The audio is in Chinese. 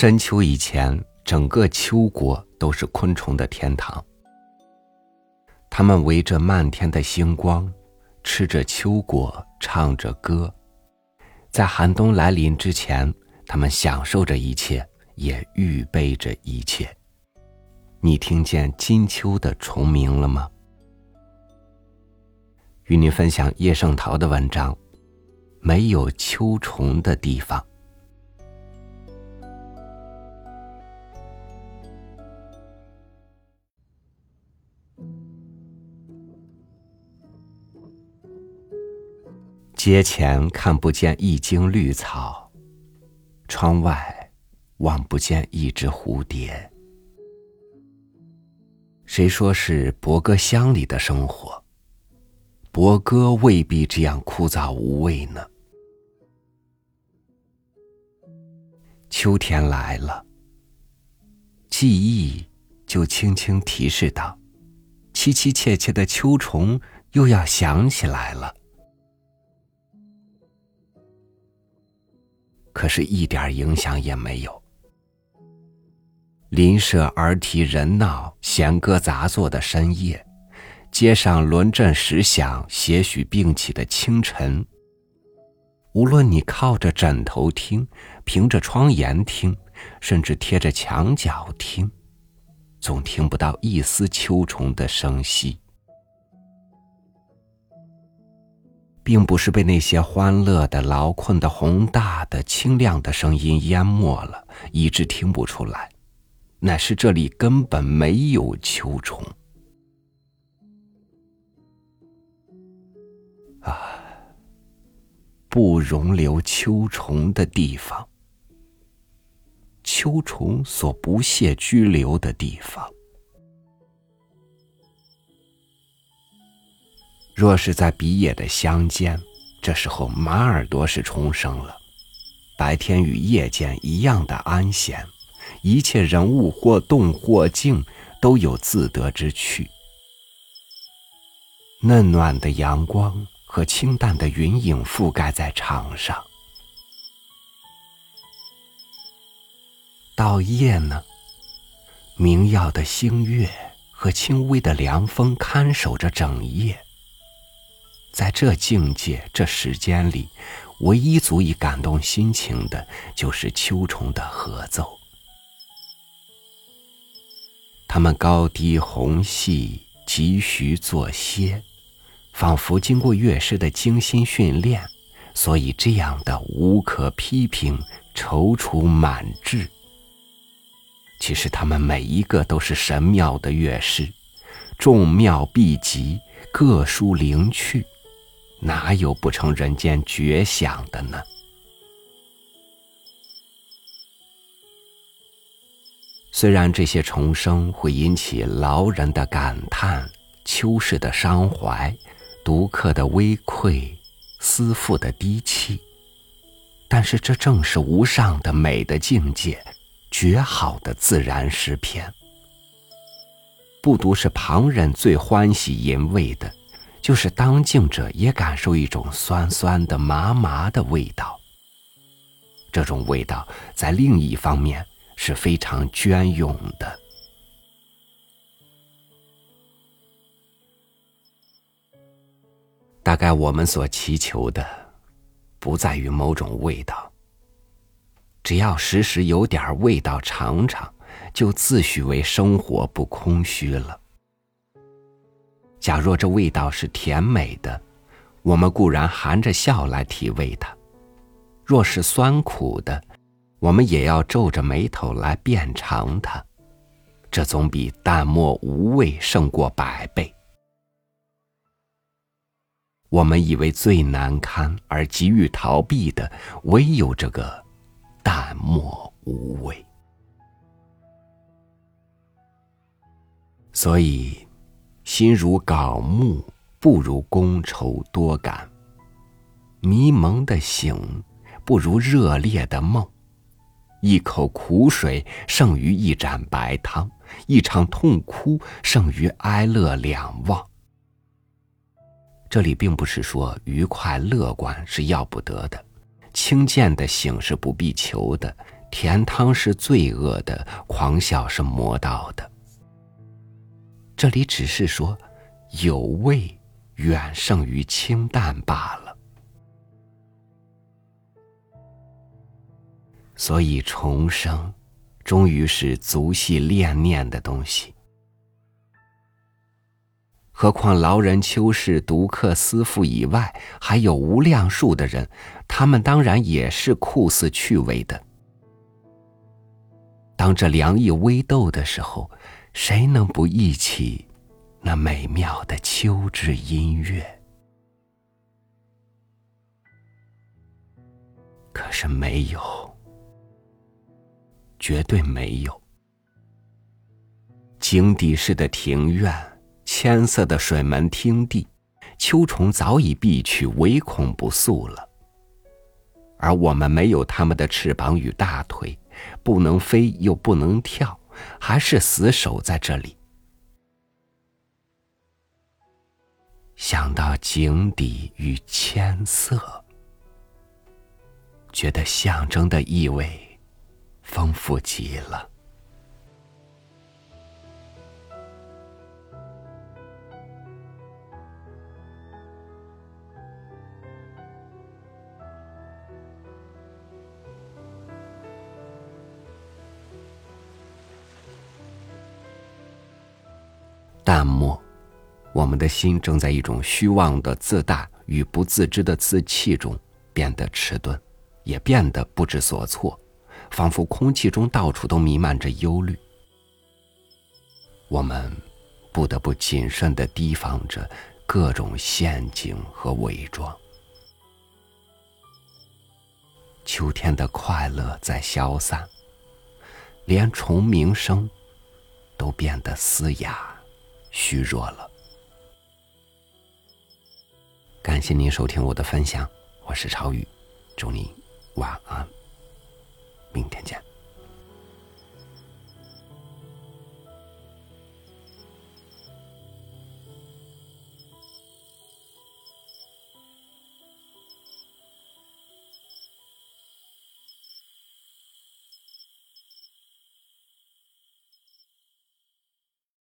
深秋以前，整个秋国都是昆虫的天堂。它们围着漫天的星光，吃着秋果，唱着歌。在寒冬来临之前，它们享受着一切，也预备着一切。你听见金秋的虫鸣了吗？与您分享叶圣陶的文章：没有秋虫的地方。街前看不见一茎绿草，窗外望不见一只蝴蝶。谁说是博歌乡里的生活？博歌未必这样枯燥无味呢。秋天来了，记忆就轻轻提示道：“凄凄切切的秋虫又要响起来了。”可是，一点影响也没有。邻舍儿啼人闹、弦歌杂作的深夜，街上轮阵时响、些许并起的清晨，无论你靠着枕头听、凭着窗沿听，甚至贴着墙角听，总听不到一丝秋虫的声息。并不是被那些欢乐的、劳困的、宏大的、清亮的声音淹没了，以致听不出来，乃是这里根本没有秋虫。啊，不容留秋虫的地方，秋虫所不屑居留的地方。若是在比野的乡间，这时候马耳朵是重生了，白天与夜间一样的安闲，一切人物或动或静都有自得之趣。嫩暖的阳光和清淡的云影覆盖在场上。到夜呢，明耀的星月和轻微的凉风看守着整夜。在这境界、这时间里，唯一足以感动心情的，就是秋虫的合奏。它们高低红细，急徐作歇，仿佛经过乐师的精心训练，所以这样的无可批评、踌躇满志。其实，他们每一个都是神妙的乐师，众妙毕集，各抒灵趣。哪有不成人间绝响的呢？虽然这些重生会引起劳人的感叹、秋世的伤怀、独客的微愧、思妇的低泣，但是这正是无上的美的境界，绝好的自然诗篇。不独是旁人最欢喜吟味的。就是当镜者也感受一种酸酸的、麻麻的味道。这种味道在另一方面是非常隽永的。大概我们所祈求的，不在于某种味道，只要时时有点味道尝尝，就自诩为生活不空虚了。假若这味道是甜美的，我们固然含着笑来体味它；若是酸苦的，我们也要皱着眉头来辨尝它。这总比淡漠无味胜过百倍。我们以为最难堪而急于逃避的，唯有这个淡漠无味。所以。心如槁木，不如觥筹多感。迷蒙的醒，不如热烈的梦。一口苦水胜于一盏白汤，一场痛哭胜于哀乐两忘。这里并不是说愉快乐观是要不得的，轻贱的醒是不必求的，甜汤是罪恶的，狂笑是魔道的。这里只是说，有味远胜于清淡罢了。所以重生，终于是足系恋念的东西。何况劳人、秋士、独客、思妇以外，还有无量数的人，他们当然也是酷似趣味的。当这凉意微斗的时候，谁能不忆起那美妙的秋之音乐？可是没有，绝对没有。井底式的庭院。千色的水门汀地，秋虫早已避去，唯恐不速了。而我们没有它们的翅膀与大腿，不能飞又不能跳，还是死守在这里。想到井底与千色，觉得象征的意味丰富极了。淡漠，我们的心正在一种虚妄的自大与不自知的自弃中变得迟钝，也变得不知所措，仿佛空气中到处都弥漫着忧虑。我们不得不谨慎的提防着各种陷阱和伪装。秋天的快乐在消散，连虫鸣声都变得嘶哑。虚弱了。感谢您收听我的分享，我是超宇，祝您晚安，明天见。